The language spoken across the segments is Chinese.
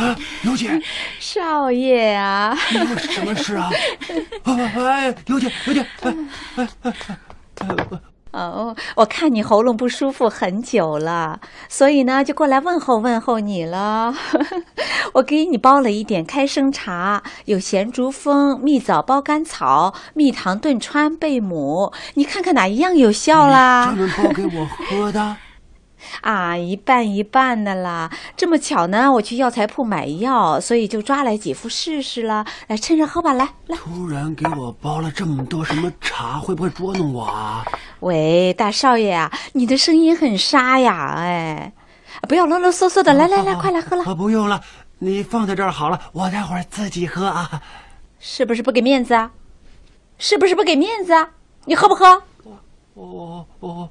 啊，刘姐，少爷啊，有什么事啊？哎，刘姐，刘姐，哎哎哎哎，哦，我看你喉咙不舒服很久了，所以呢，就过来问候问候你了。我给你煲了一点开生茶，有咸竹蜂、蜜枣包甘草、蜜糖炖川贝母，你看看哪一样有效啦？专门包给我喝的。啊，一半一半的啦。这么巧呢，我去药材铺买药，所以就抓来几副试试了。来，趁热喝吧，来来。突然给我包了这么多什么茶，会不会捉弄我啊？喂，大少爷啊，你的声音很沙哑，哎，不要啰啰嗦嗦的，来来来，快来喝了。啊，不用了，你放在这儿好了，我待会儿自己喝啊。是不是不给面子啊？是不是不给面子啊？你喝不喝？我我我。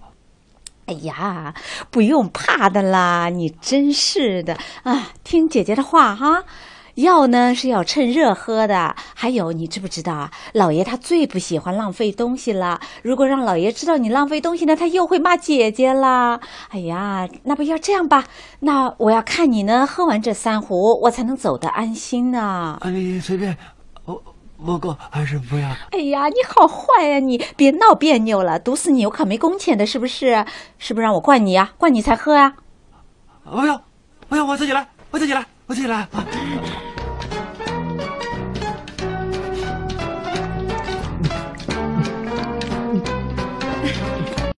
哎呀，不用怕的啦，你真是的啊！听姐姐的话哈，药呢是要趁热喝的。还有，你知不知道啊？老爷他最不喜欢浪费东西了。如果让老爷知道你浪费东西呢，他又会骂姐姐啦。哎呀，那不要这样吧？那我要看你呢，喝完这三壶，我才能走得安心呢。啊，你随便。不过还是不要？哎呀，你好坏呀！你别闹别扭了，毒死你我可没工钱的，是不是？是不是让我灌你呀？灌你才喝呀？不要，不要，我自己来，我自己来，我自己来啊！